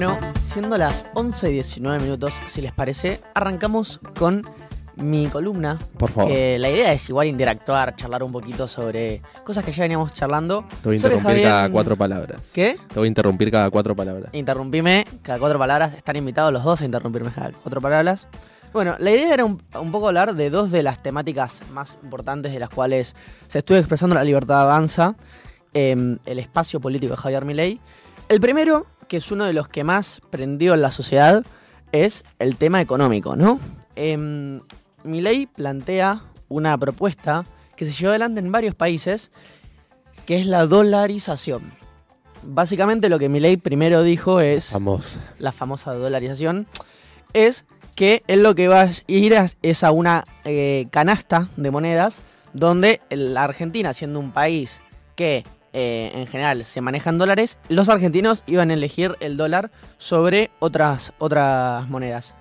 Bueno, siendo las 11 y 19 minutos, si les parece, arrancamos con mi columna. Por favor. Que la idea es igual interactuar, charlar un poquito sobre cosas que ya veníamos charlando. Te voy a interrumpir Javier- cada cuatro palabras. ¿Qué? Te voy a interrumpir cada cuatro palabras. Interrumpime cada cuatro palabras. Están invitados los dos a interrumpirme cada cuatro palabras. Bueno, la idea era un, un poco hablar de dos de las temáticas más importantes de las cuales se estuvo expresando la libertad avanza, em, el espacio político de Javier Milei. El primero, que es uno de los que más prendió en la sociedad, es el tema económico, ¿no? Em, Milei plantea una propuesta que se llevó adelante en varios países, que es la dolarización. Básicamente lo que Milei primero dijo es la famosa dolarización, es que él lo que va a ir a- es a una eh, canasta de monedas donde la Argentina, siendo un país que eh, en general se maneja en dólares, los argentinos iban a elegir el dólar sobre otras, otras monedas.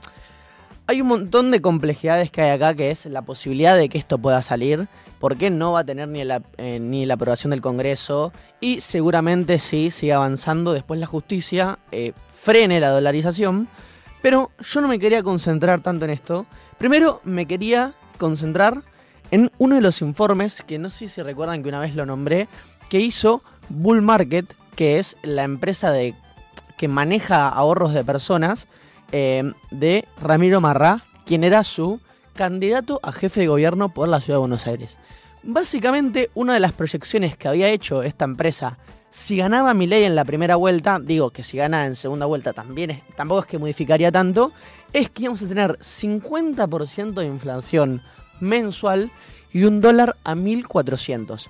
Hay un montón de complejidades que hay acá, que es la posibilidad de que esto pueda salir, porque no va a tener ni la, eh, ni la aprobación del Congreso y seguramente sí siga avanzando después la justicia eh, frene la dolarización. Pero yo no me quería concentrar tanto en esto. Primero me quería concentrar en uno de los informes, que no sé si recuerdan que una vez lo nombré, que hizo Bull Market, que es la empresa de, que maneja ahorros de personas eh, de Ramiro Marrá, quien era su candidato a jefe de gobierno por la ciudad de Buenos Aires. Básicamente, una de las proyecciones que había hecho esta empresa, si ganaba Milei en la primera vuelta, digo que si gana en segunda vuelta también es- tampoco es que modificaría tanto, es que íbamos a tener 50% de inflación mensual y un dólar a 1400.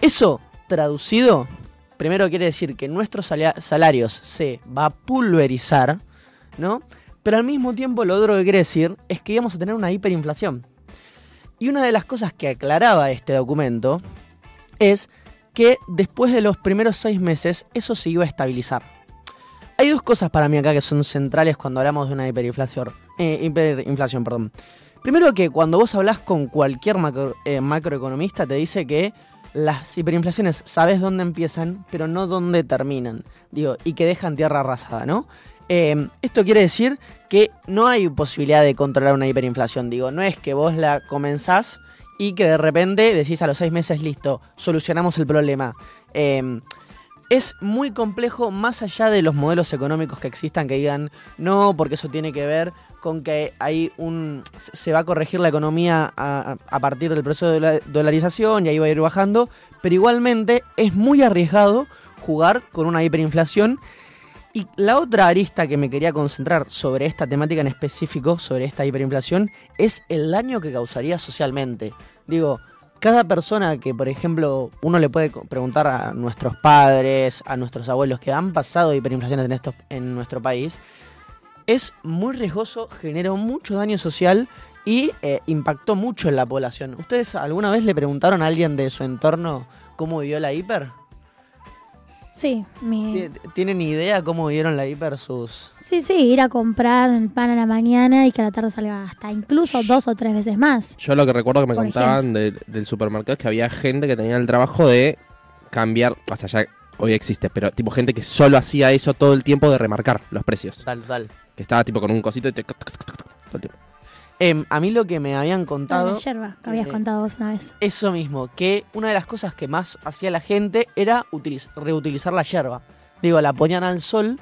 Eso traducido, primero quiere decir que nuestros salarios se va a pulverizar, ¿no? Pero al mismo tiempo lo otro que quiere decir es que íbamos a tener una hiperinflación. Y una de las cosas que aclaraba este documento es que después de los primeros seis meses eso se iba a estabilizar. Hay dos cosas para mí acá que son centrales cuando hablamos de una hiperinflación. eh, hiperinflación, perdón. Primero que cuando vos hablas con cualquier macro- eh, macroeconomista te dice que las hiperinflaciones sabes dónde empiezan, pero no dónde terminan. Digo, y que dejan tierra arrasada, ¿no? Eh, esto quiere decir que no hay posibilidad de controlar una hiperinflación. Digo, no es que vos la comenzás y que de repente decís a los seis meses, listo, solucionamos el problema. Eh, es muy complejo más allá de los modelos económicos que existan que digan, no, porque eso tiene que ver con que hay un se va a corregir la economía a, partir del proceso de la dolarización y ahí va a ir bajando, pero igualmente es muy arriesgado jugar con una hiperinflación y la otra arista que me quería concentrar sobre esta temática en específico, sobre esta hiperinflación, es el daño que causaría socialmente. Digo, cada persona que, por ejemplo, uno le puede preguntar a nuestros padres, a nuestros abuelos que han pasado hiperinflaciones en, estos, en nuestro país, es muy riesgoso, generó mucho daño social y eh, impactó mucho en la población. ¿Ustedes alguna vez le preguntaron a alguien de su entorno cómo vivió la hiper? Sí, mi... ¿Tie- ¿Tienen idea cómo vivieron la hiper sus... sí, sí, ir a comprar el pan a la mañana y que a la tarde salga hasta incluso dos o tres veces más. Yo lo que recuerdo que me Por contaban del- del supermercado es que había gente que tenía el trabajo de cambiar, o sea, ya hoy existe, pero tipo gente que solo hacía eso todo el tiempo de remarcar los precios. Tal, tal. Que estaba tipo con un cosito y te... todo el tiempo. Em, a mí lo que me habían La contado... yerba que habías eh, contado vos una vez. Eso mismo, que una de las cosas que más hacía la gente era utiliz- reutilizar la yerba. Digo, la ponían al sol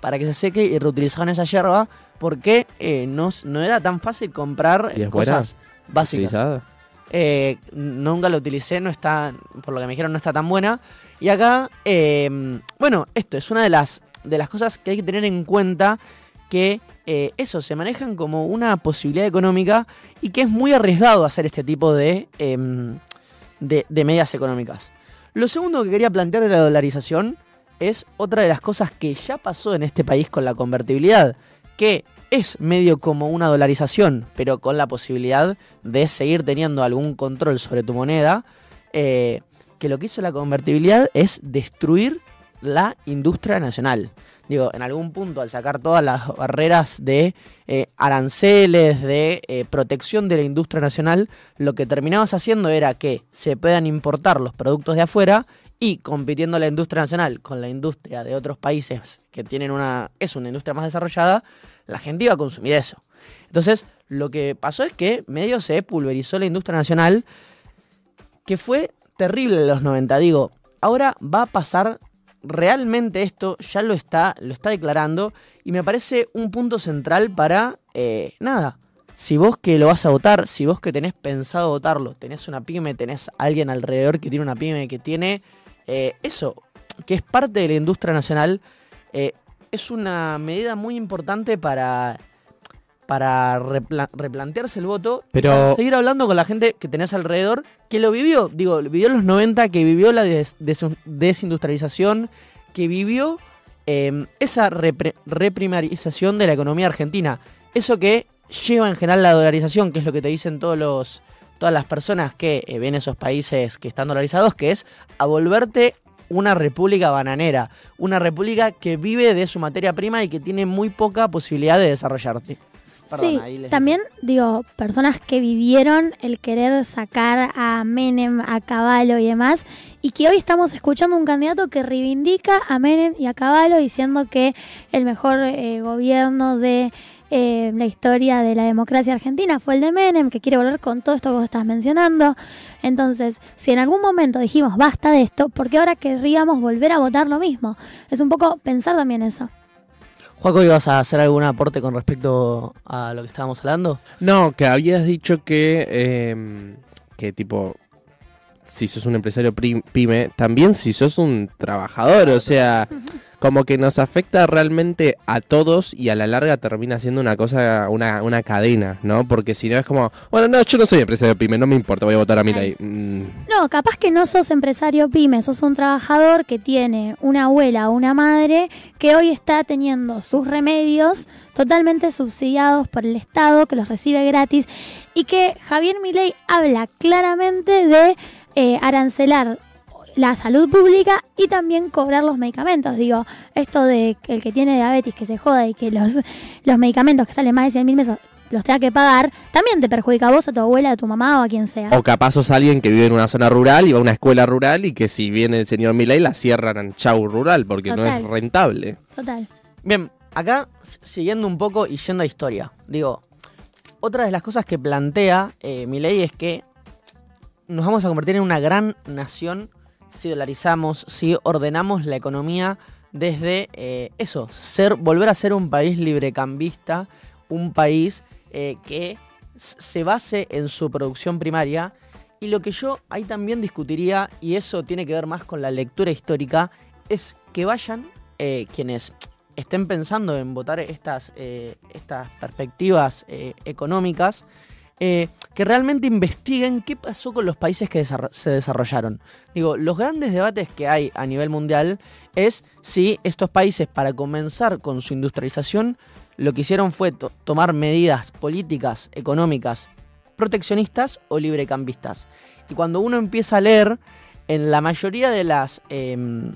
para que se seque y reutilizaban esa yerba porque eh, no, no era tan fácil comprar ¿Y es buena? cosas básicas. ¿Utilizada? Eh, nunca la utilicé, no está, por lo que me dijeron, no está tan buena. Y acá, eh, bueno, esto es una de las, de las cosas que hay que tener en cuenta que eh, eso, se manejan como una posibilidad económica y que es muy arriesgado hacer este tipo de, em, de, de medidas económicas. Lo segundo que quería plantear de la dolarización es otra de las cosas que ya pasó en este país con la convertibilidad, que es medio como una dolarización, pero con la posibilidad de seguir teniendo algún control sobre tu moneda, eh, que lo que hizo la convertibilidad es destruir la industria nacional. Digo, en algún punto, al sacar todas las barreras de eh, aranceles, de eh, protección de la industria nacional, lo que terminabas haciendo era que se puedan importar los productos de afuera y compitiendo la industria nacional con la industria de otros países que tienen una es una industria más desarrollada, la gente iba a consumir eso. Entonces, lo que pasó es que medio se pulverizó la industria nacional, que fue terrible en los 90. Digo, ahora va a pasar realmente esto, ya lo está, lo está declarando, y me parece un punto central para, eh, nada, si vos que lo vas a votar, si vos que tenés pensado votarlo, tenés una pyme, tenés alguien alrededor que tiene una pyme, que tiene eh, eso, que es parte de la industria nacional, eh, es una medida muy importante para, para repla- replantearse el voto y Pero- para seguir hablando con la gente que tenés alrededor, que lo vivió, digo, vivió en los 90, que vivió la des- des- desindustrialización, que vivió eh, esa repre- reprimarización de la economía argentina. Eso que lleva en general la dolarización, que es lo que te dicen todos los, todas las personas que eh, ven esos países que están dolarizados, que es a volverte una república bananera, una república que vive de su materia prima y que tiene muy poca posibilidad de desarrollarse. Perdón, sí, ahí les- también digo, personas que vivieron el querer sacar a Menem, a Caballo y demás, y que hoy estamos escuchando un candidato que reivindica a Menem y a Caballo diciendo que el mejor eh, gobierno de eh, la historia de la democracia argentina fue el de Menem, que quiere volver con todo esto que vos estás mencionando. Entonces, si en algún momento dijimos basta de esto, ¿por qué ahora querríamos volver a votar lo mismo? Es un poco pensar también eso. Juaco, ¿ibas a hacer algún aporte con respecto a lo que estábamos hablando? No, que habías dicho que, eh, que tipo, si sos un empresario pyme, también si sos un trabajador, o sea, como que nos afecta realmente a todos y a la larga termina siendo una cosa, una, una cadena, ¿no? Porque si no es como, bueno, no, yo no soy empresario pyme, no me importa, voy a votar a mi ley. Mm, No, capaz que no sos empresario pyme, sos un trabajador que tiene una abuela o una madre que hoy está teniendo sus remedios totalmente subsidiados por el Estado, que los recibe gratis, y que Javier Milei habla claramente de eh, arancelar la salud pública y también cobrar los medicamentos. Digo, esto de que el que tiene diabetes que se joda y que los, los medicamentos que salen más de 100 mil pesos los tenga que pagar, también te perjudica a vos, a tu abuela, a tu mamá o a quien sea. O capaz sos alguien que vive en una zona rural y va a una escuela rural y que si viene el señor Milei la cierran en chau rural porque no es rentable. Total. Bien, acá siguiendo un poco y yendo a historia. Digo, otra de las cosas que plantea eh, mi ley es que nos vamos a convertir en una gran nación si dolarizamos, si ordenamos la economía desde eh, eso, ser, volver a ser un país librecambista, un país eh, que se base en su producción primaria. Y lo que yo ahí también discutiría, y eso tiene que ver más con la lectura histórica, es que vayan eh, quienes estén pensando en votar estas, estas perspectivas económicas, eh, que realmente investiguen qué pasó con los países que se desarrollaron. Digo, los grandes debates que hay a nivel mundial es si estos países, para comenzar con su industrialización, lo que hicieron fue to- tomar medidas políticas, económicas, proteccionistas o librecambistas. Y cuando uno empieza a leer, en la mayoría de las em,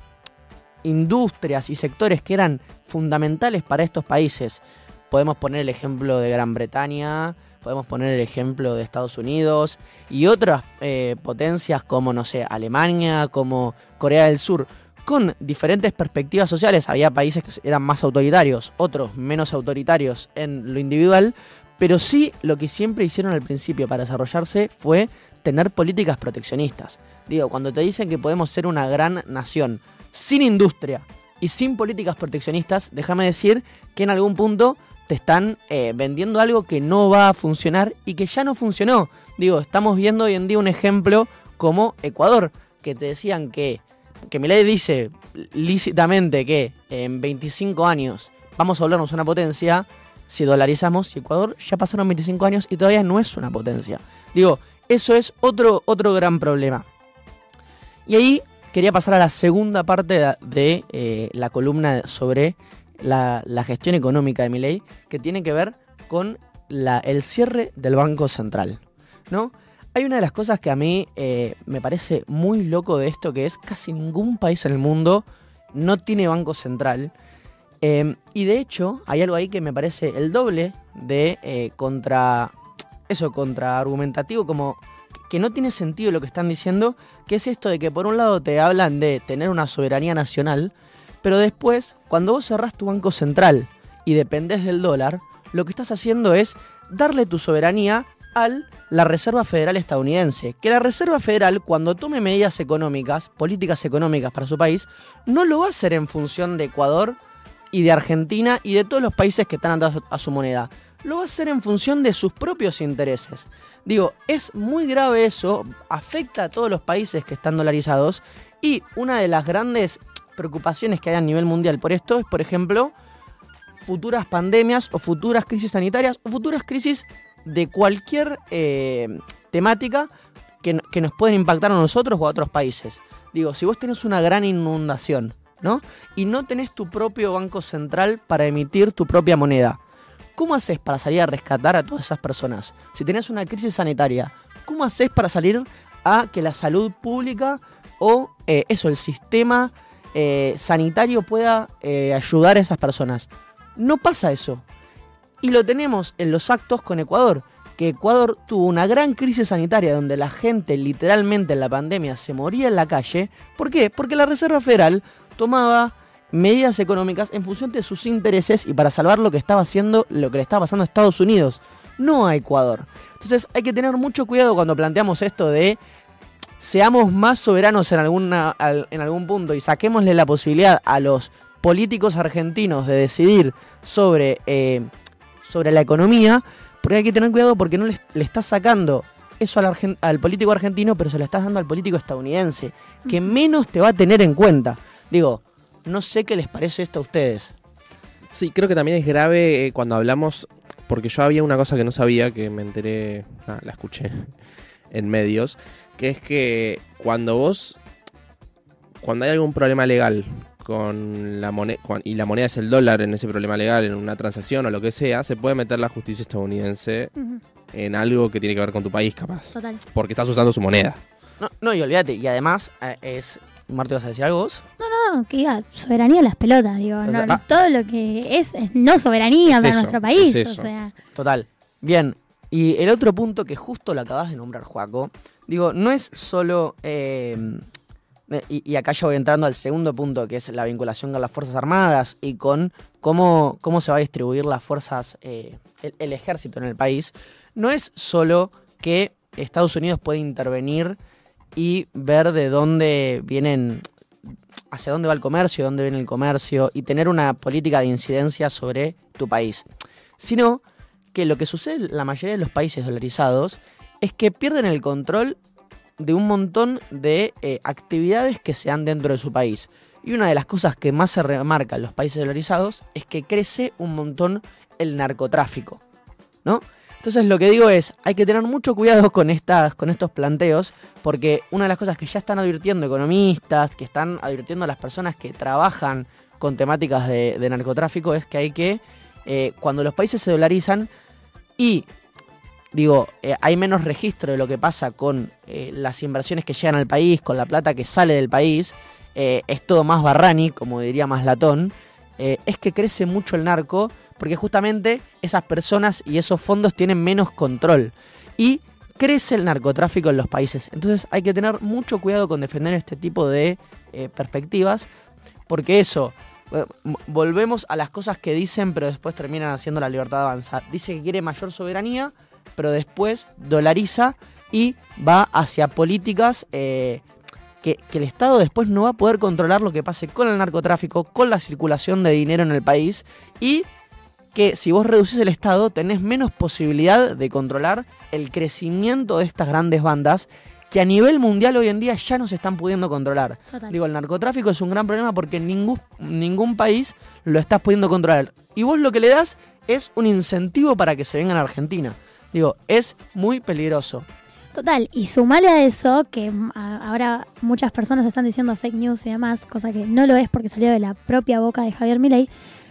industrias y sectores que eran fundamentales para estos países, podemos poner el ejemplo de Gran Bretaña, podemos poner el ejemplo de Estados Unidos y otras eh, potencias como, no sé, Alemania, como Corea del Sur, con diferentes perspectivas sociales. Había países que eran más autoritarios, otros menos autoritarios en lo individual, pero sí lo que siempre hicieron al principio para desarrollarse fue tener políticas proteccionistas. Digo, cuando te dicen que podemos ser una gran nación sin industria y sin políticas proteccionistas, déjame decir que en algún punto te están eh, vendiendo algo que no va a funcionar y que ya no funcionó. Digo, estamos viendo hoy en día un ejemplo como Ecuador, que te decían que, que Milei dice lícitamente que en 25 años vamos a volvernos una potencia, si dolarizamos, y Ecuador ya pasaron 25 años y todavía no es una potencia. Digo, eso es otro, otro gran problema. Y ahí quería pasar a la segunda parte de, eh, la columna sobre la, gestión económica de Milei, que tiene que ver con el cierre del Banco Central. ¿no? Hay una de las cosas que a mí eh, me parece muy loco de esto, que es casi ningún país en el mundo no tiene Banco Central. Eh, y de hecho, hay algo ahí que me parece el doble de eh, contra. Eso, contra argumentativo, como que no tiene sentido lo que están diciendo, que es esto de que por un lado te hablan de tener una soberanía nacional, pero después, cuando vos cerrás tu banco central y dependés del dólar, lo que estás haciendo es darle tu soberanía a la Reserva Federal estadounidense. Que la Reserva Federal, cuando tome medidas económicas, políticas económicas para su país, no lo va a hacer en función de Ecuador y de Argentina y de todos los países que están atados a su moneda. Lo va a hacer en función de sus propios intereses. Digo, es muy grave eso, afecta a todos los países que están dolarizados y una de las grandes preocupaciones que hay a nivel mundial por esto es, por ejemplo, futuras pandemias o futuras crisis sanitarias o futuras crisis de cualquier eh, temática que, que, nos pueden impactar a nosotros o a otros países. Digo, si vos tenés una gran inundación, ¿no? Y no tenés tu propio banco central para emitir tu propia moneda. ¿Cómo haces para salir a rescatar a todas esas personas? Si tenés una crisis sanitaria, ¿cómo haces para salir a que la salud pública o eh, eso, el sistema eh, sanitario pueda eh, ayudar a esas personas? No pasa eso. Y lo tenemos en los actos con Ecuador, que Ecuador tuvo una gran crisis sanitaria donde la gente literalmente en la pandemia se moría en la calle. ¿Por qué? Porque la Reserva Federal tomaba medidas económicas en función de sus intereses y para salvar lo que estaba haciendo, lo que le estaba pasando a Estados Unidos, no a Ecuador. Entonces hay que tener mucho cuidado cuando planteamos esto de seamos más soberanos en, alguna, en algún punto y saquémosle la posibilidad a los políticos argentinos de decidir sobre, eh, sobre la economía, porque hay que tener cuidado porque no le, le estás sacando eso al, al político argentino, pero se lo estás dando al político estadounidense, que menos te va a tener en cuenta. Digo, no sé qué les parece esto a ustedes. Sí, creo que también es grave eh, cuando hablamos, porque yo había una cosa que no sabía, que me enteré, ah, la escuché en medios, que es que cuando vos, cuando hay algún problema legal con la moneda, y la moneda es el dólar en ese problema legal, en una transacción o lo que sea, se puede meter la justicia estadounidense uh -huh. en algo que tiene que ver con tu país, capaz. Total. Porque estás usando su moneda. No, no y olvídate, y además eh, es Marta, ¿vas a decir algo vos? No, no, no, que diga soberanía de las pelotas, digo. No, no, todo lo que es, es no soberanía Es para eso, nuestro país. es O eso. sea, Total. Bien. Y el otro punto que justo lo acabas de nombrar, Joaco, digo, no es solo. eh, y, acá ya voy entrando al segundo punto, que es la vinculación con las Fuerzas Armadas y con cómo, cómo se va a distribuir las fuerzas, eh, el, el ejército en el país. No es solo que Estados Unidos puede intervenir y ver de dónde vienen, hacia dónde va el comercio, dónde viene el comercio y tener una política de incidencia sobre tu país, sino que lo que sucede en la mayoría de los países dolarizados es que pierden el control de un montón de eh, actividades que se dan dentro de su país. Y una de las cosas que más se remarca en los países dolarizados es que crece un montón el narcotráfico, ¿no? Entonces lo que digo es, hay que tener mucho cuidado con, estas, con estos planteos, porque una de las cosas que ya están advirtiendo economistas, que están advirtiendo a las personas que trabajan con temáticas de, narcotráfico, es que hay que, eh, cuando los países se dolarizan y, digo, eh, hay menos registro de lo que pasa con eh, las inversiones que llegan al país, con la plata que sale del país, eh, es todo más barrani, como diría más latón, es que crece mucho el narco porque justamente esas personas y esos fondos tienen menos control y crece el narcotráfico en los países. Entonces hay que tener mucho cuidado con defender este tipo de perspectivas porque eso, volvemos a las cosas que dicen pero después terminan haciendo la libertad de avanzar. Dice que quiere mayor soberanía pero después dolariza y va hacia políticas eh, que, que el Estado después no va a poder controlar lo que pase con el narcotráfico, con la circulación de dinero en el país y que si vos reducís el Estado tenés menos posibilidad de controlar el crecimiento de estas grandes bandas que a nivel mundial hoy en día ya no se están pudiendo controlar. total. Digo, el narcotráfico es un gran problema porque ningún, ningún país lo estás pudiendo controlar. Y vos lo que le das es un incentivo para que se vengan a Argentina. Digo, es muy peligroso. Total, y sumale a eso, que mm, ahora muchas personas están diciendo fake news y demás, cosa que no lo es porque salió de la propia boca de Javier Milei,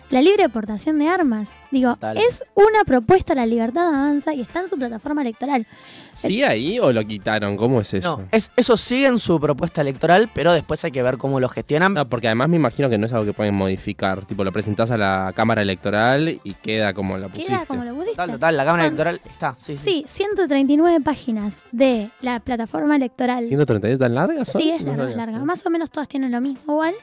la libre portación de armas. Digo, es una propuesta, la libertad avanza y está en su plataforma electoral. ¿Sí ahí o lo quitaron? ¿Cómo es eso? No, es, eso sigue en su propuesta electoral, pero después hay que ver cómo lo gestionan. No, porque además me imagino que no es algo que pueden modificar. Tipo, lo presentás a la Cámara Electoral y queda como lo pusiste. Queda como lo pusiste. Total, total, la Cámara Son- Electoral está, sí, sí. Sí, 139 páginas de la plataforma electoral. ¿132 tan largas son? Sí, es larga, larga. Más o menos todas tienen lo mismo igual.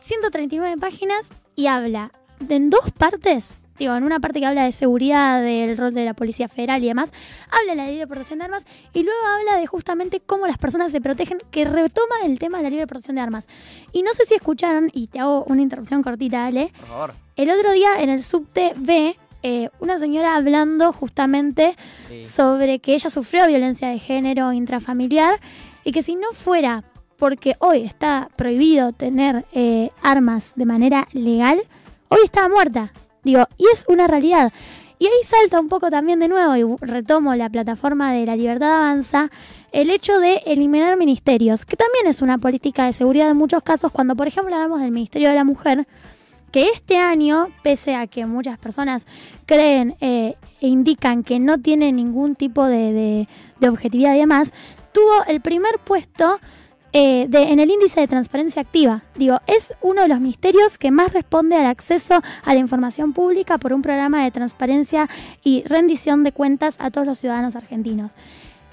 139 páginas y habla en dos partes. Digo, en una parte que habla de seguridad, del rol de la Policía Federal y demás, habla de la libre portación de armas y luego habla de justamente cómo las personas se protegen, que retoma el tema de la libre portación de armas. Y no sé si escucharon, y te hago una interrupción cortita, Ale, Por favor. el otro día en el subte ve eh, una señora hablando justamente Sí. sobre que ella sufrió violencia de género intrafamiliar y que si no fuera porque hoy está prohibido tener eh, armas de manera legal, hoy estaba muerta. Digo, y es una realidad. Y ahí salta un poco también de nuevo, y retomo la plataforma de la libertad avanza, el hecho de eliminar ministerios, que también es una política de seguridad en muchos casos, cuando por ejemplo hablamos del Ministerio de la Mujer, que este año, pese a que muchas personas creen eh, e indican que no tiene ningún tipo de, de- de objetividad y demás, tuvo el primer puesto eh, de- en el índice de transparencia activa. Digo, es uno de los ministerios que más responde al acceso a la información pública por un programa de transparencia y rendición de cuentas a todos los ciudadanos argentinos.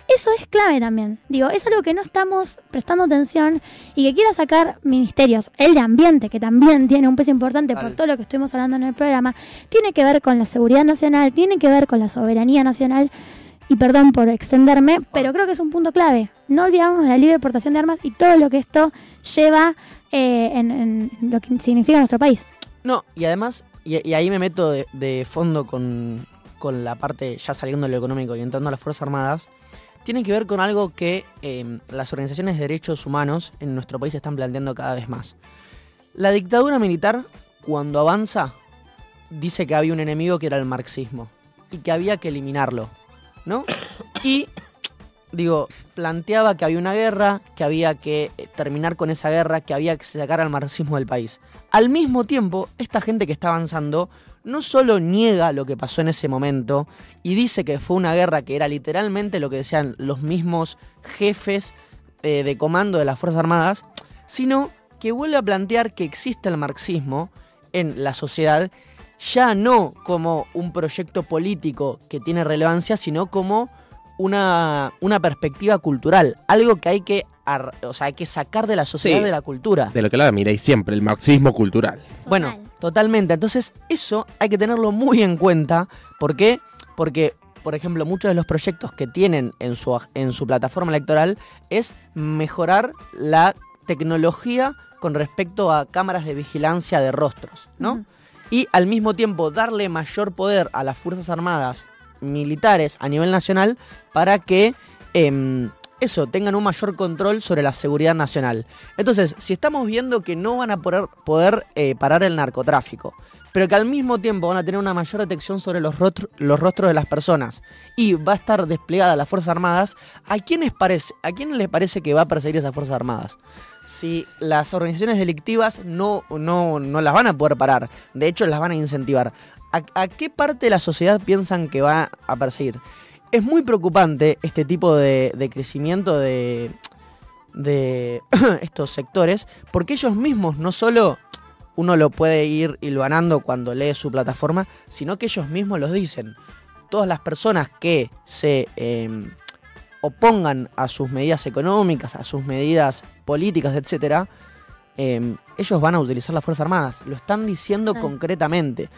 Eso es clave también. Digo, es algo que no estamos prestando atención y que quiera sacar ministerios. El de ambiente, que también tiene un peso importante por todo lo que estuvimos hablando en el programa, tiene que ver con la seguridad nacional, tiene que ver con la soberanía nacional. Y perdón por extenderme, pero creo que es un punto clave. No olvidarnos de la libre portación de armas y todo lo que esto lleva eh, en, en lo que significa nuestro país. No, y además, y, y ahí me meto de, de fondo con, con la parte, ya saliendo de lo económico y entrando a las Fuerzas Armadas, tiene que ver con algo que eh, las organizaciones de derechos humanos en nuestro país están planteando cada vez más. La dictadura militar, cuando avanza, dice que había un enemigo que era el marxismo y que había que eliminarlo, ¿no? Y, digo, planteaba que había una guerra, que había que eh, terminar con esa guerra, que había que sacar al marxismo del país. Al mismo tiempo, esta gente que está avanzando no solo niega lo que pasó en ese momento y dice que fue una guerra que era literalmente lo que decían los mismos jefes eh, de comando de las Fuerzas Armadas, sino que vuelve a plantear que existe el marxismo en la sociedad ya no como un proyecto político que tiene relevancia, sino como una, una perspectiva cultural, algo que hay que, ar- o sea, hay que sacar de la sociedad Sí. de la cultura. De lo que la miráis siempre, el marxismo cultural. Bueno, Total. totalmente. Entonces, eso hay que tenerlo muy en cuenta. ¿Por qué? Porque, por ejemplo, muchos de los proyectos que tienen en su, en su plataforma electoral es mejorar la tecnología con respecto a cámaras de vigilancia de rostros, ¿no? Y al mismo tiempo darle mayor poder a las Fuerzas Armadas militares a nivel nacional para que em, eso, tengan un mayor control sobre la seguridad nacional. Entonces, si estamos viendo que no van a poder, poder eh, parar el narcotráfico, pero que al mismo tiempo van a tener una mayor detección sobre los, los rostros de las personas y va a estar desplegada las Fuerzas Armadas, ¿a quiénes parece, a quién les parece que va a perseguir esas Fuerzas Armadas? Si las organizaciones delictivas no, no, no las van a poder parar, de hecho las van a incentivar, ¿a, qué parte de la sociedad piensan que va a perseguir? Es muy preocupante este tipo de, de crecimiento de, de estos sectores, porque ellos mismos no solo uno lo puede ir hilvanando cuando lee su plataforma, sino que ellos mismos los dicen. Todas las personas que se eh, opongan a sus medidas económicas, a sus medidas políticas, etcétera, eh, ellos van a utilizar las Fuerzas Armadas. Lo están diciendo Claro. concretamente.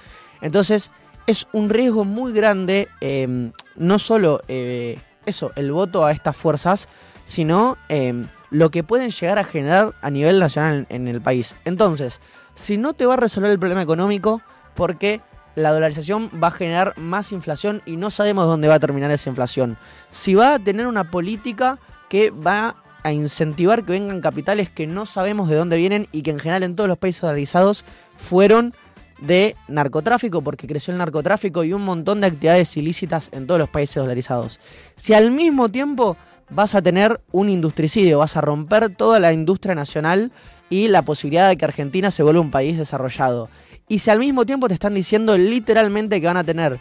Entonces, es un riesgo muy grande, eh, no solo eh, eso, el voto a estas fuerzas, sino eh, lo que pueden llegar a generar a nivel nacional en, en el país. Entonces, si no te va a resolver el problema económico, porque la dolarización va a generar más inflación y no sabemos dónde va a terminar esa inflación. Si va a tener una política que va a incentivar que vengan capitales que no sabemos de dónde vienen y que en general en todos los países dolarizados fueron de narcotráfico, porque creció el narcotráfico y un montón de actividades ilícitas en todos los países dolarizados. Si al mismo tiempo vas a tener un industricidio, vas a romper toda la industria nacional y la posibilidad de que Argentina se vuelva un país desarrollado. Y si al mismo tiempo te están diciendo literalmente que van a tener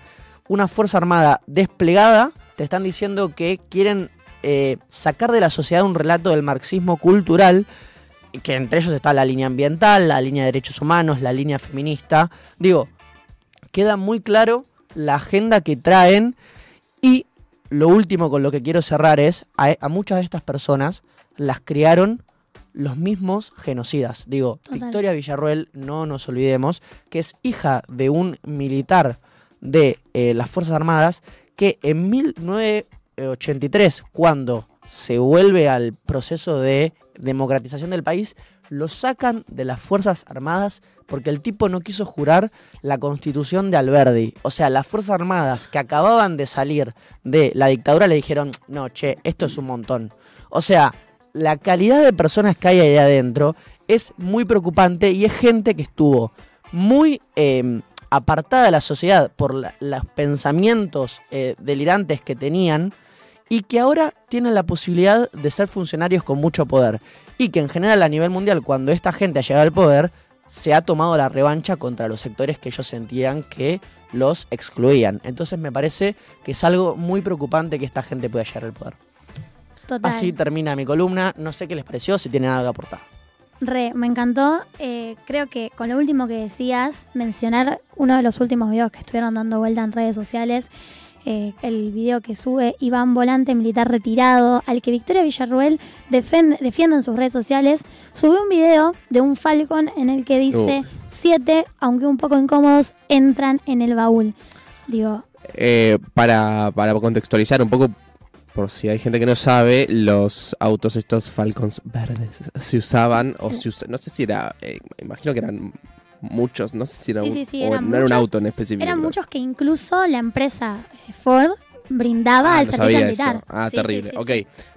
una Fuerza Armada desplegada, te están diciendo que quieren eh, sacar de la sociedad un relato del marxismo cultural, que entre ellos está la línea ambiental, la línea de derechos humanos, la línea feminista. Digo, queda muy claro la agenda que traen y lo último con lo que quiero cerrar es, a, a muchas de estas personas las criaron los mismos genocidas. Digo, Total. Victoria Villarruel, no nos olvidemos, que es hija de un militar de eh, las Fuerzas Armadas que en 1983, cuando se vuelve al proceso de democratización del país, lo sacan de las Fuerzas Armadas porque el tipo no quiso jurar la constitución de Alberdi. O sea, las Fuerzas Armadas que acababan de salir de la dictadura le dijeron, no, che, esto es un montón. O sea, la calidad de personas que hay ahí adentro es muy preocupante y es gente que estuvo muy eh, apartada de la sociedad por los pensamientos eh, delirantes que tenían y que ahora tienen la posibilidad de ser funcionarios con mucho poder. Y que en general a nivel mundial, cuando esta gente ha llegado al poder, se ha tomado la revancha contra los sectores que ellos sentían que los excluían. Entonces me parece que es algo muy preocupante que esta gente pueda llegar al poder. Total. Así termina mi columna. No sé qué les pareció, si tienen algo que aportar. Re, me encantó. Eh, creo que con lo último que decías, mencionar uno de los últimos videos que estuvieron dando vuelta en redes sociales, eh, el video que sube Iván Volante, militar retirado, al que Victoria Villarruel defiende en sus redes sociales, subió un video de un Falcon en el que dice, siete, aunque un poco incómodos, entran en el baúl. Digo, Eh, para, para contextualizar un poco, por si hay gente que no sabe, los autos estos Falcons verdes se usaban, o se usa- no sé si era, eh, imagino que eran muchos, no sé si era Sí, un, sí, sí, o eran no era un muchos. auto en específico. eran muchos que incluso la empresa eh, Ford brindaba Ah, al no servicio militar. Ah, terrible. ok.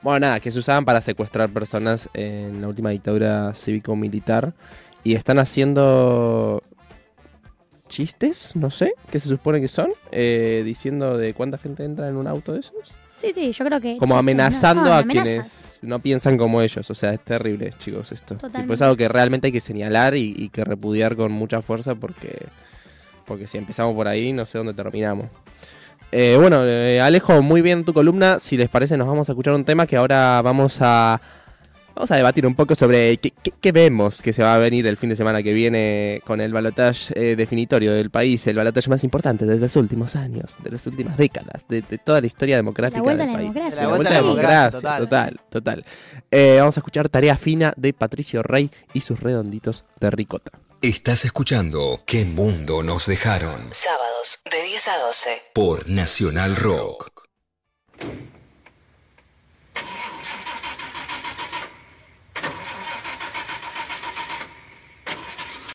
Bueno, nada, que se usaban para secuestrar personas en la última dictadura cívico-militar. Y están haciendo chistes, no sé, qué se supone que son, eh, diciendo de cuánta gente entra en un auto de esos. Sí, sí, yo creo que... Como amenazando no, no, a quienes no piensan como ellos. O sea, es terrible, chicos, esto. Tipo, es algo que realmente hay que señalar y, y que repudiar con mucha fuerza porque, porque si empezamos por ahí no sé dónde terminamos. Eh, bueno, eh, Alejo, muy bien tu columna. Si les parece, nos vamos a escuchar un tema que ahora vamos a... Vamos a debatir un poco sobre qué, vemos que se va a venir el fin de semana que viene con el balotaje eh, definitorio del país, el balotaje más importante de los últimos años, de las últimas décadas, de, toda la historia democrática del país. La, vuelta a la democracia, total, total. Eh, vamos a escuchar Tarea Fina de Patricio Rey y sus redonditos de ricota. Estás escuchando ¿Qué mundo nos dejaron? Sábados de 10 a 12 por Nacional Rock.